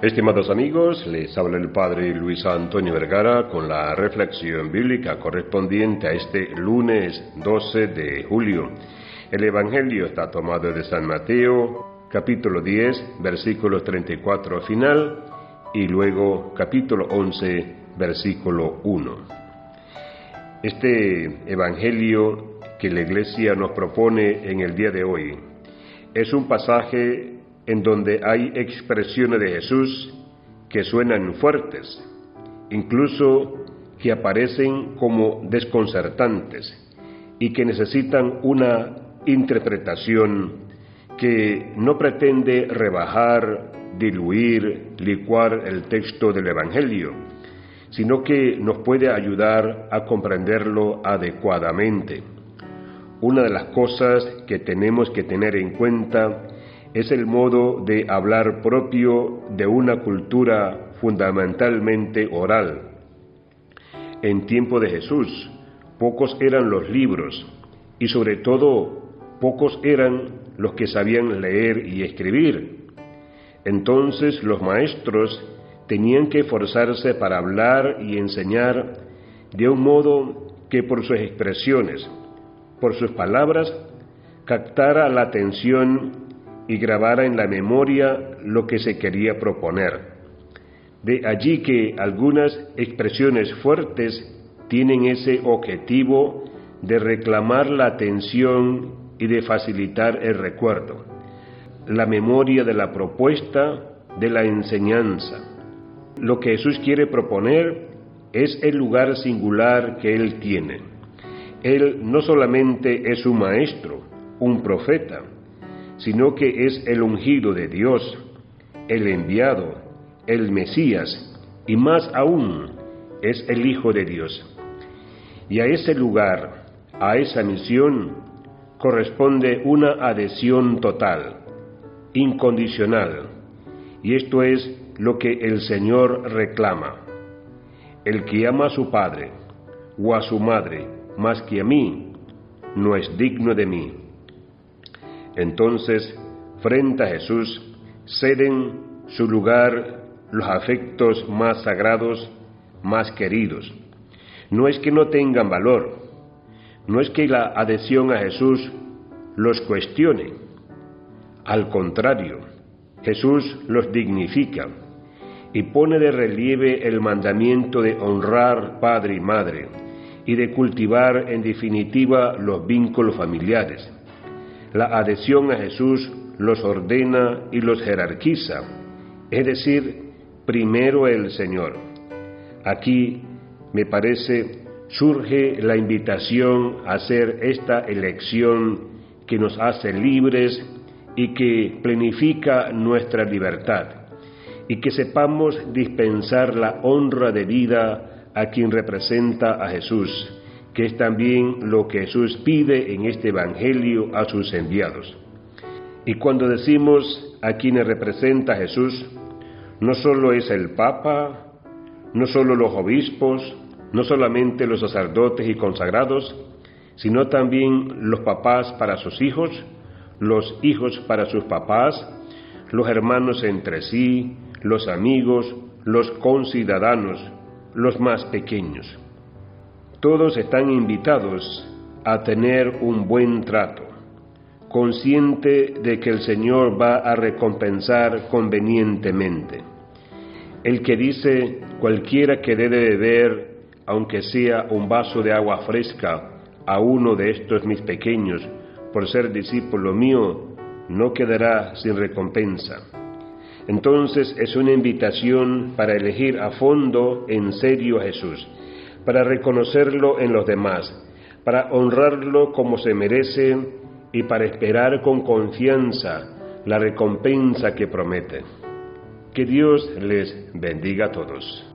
Estimados amigos, les habla el Padre Luis Antonio Vergara con la reflexión bíblica correspondiente a este lunes 12 de julio. El Evangelio está tomado de San Mateo, capítulo 10, versículo 34 final, y luego capítulo 11, versículo 1. Este Evangelio que la Iglesia nos propone en el día de hoy es un pasaje en donde hay expresiones de Jesús que suenan fuertes, incluso que aparecen como desconcertantes y que necesitan una interpretación que no pretende rebajar, diluir, licuar el texto del Evangelio, sino que nos puede ayudar a comprenderlo adecuadamente. Una de las cosas que tenemos que tener en cuenta es el modo de hablar propio de una cultura fundamentalmente oral. En tiempo de Jesús, pocos eran los libros y sobre todo pocos eran los que sabían leer y escribir. Entonces los maestros tenían que esforzarse para hablar y enseñar de un modo que por sus expresiones, por sus palabras, captara la atención y grabara en la memoria lo que se quería proponer. De allí que algunas expresiones fuertes tienen ese objetivo de reclamar la atención y de facilitar el recuerdo, la memoria de la propuesta, de la enseñanza. Lo que Jesús quiere proponer es el lugar singular que Él tiene. Él no solamente es un maestro, un profeta, sino que es el ungido de Dios, el enviado, el Mesías, y más aún es el Hijo de Dios. Y a ese lugar, a esa misión, corresponde una adhesión total, incondicional, y esto es lo que el Señor reclama. El que ama a su padre o a su madre más que a mí, no es digno de mí. Entonces, frente a Jesús, ceden su lugar los afectos más sagrados, más queridos. No es que no tengan valor, no es que la adhesión a Jesús los cuestione. Al contrario, Jesús los dignifica y pone de relieve el mandamiento de honrar padre y madre y de cultivar en definitiva los vínculos familiares la adhesión a Jesús los ordena y los jerarquiza, es decir, primero el Señor. Aquí, me parece, surge la invitación a hacer esta elección que nos hace libres y que planifica nuestra libertad, y que sepamos dispensar la honra de vida a quien representa a Jesús que es también lo que Jesús pide en este Evangelio a sus enviados. Y cuando decimos a quienes representa Jesús, no solo es el Papa, no solo los obispos, no solamente los sacerdotes y consagrados, sino también los papás para sus hijos, los hijos para sus papás, los hermanos entre sí, los amigos, los conciudadanos, los más pequeños. Todos están invitados a tener un buen trato, consciente de que el Señor va a recompensar convenientemente. El que dice cualquiera que debe beber, aunque sea un vaso de agua fresca, a uno de estos mis pequeños, por ser discípulo mío, no quedará sin recompensa. Entonces es una invitación para elegir a fondo en serio a Jesús para reconocerlo en los demás, para honrarlo como se merece y para esperar con confianza la recompensa que promete. Que Dios les bendiga a todos.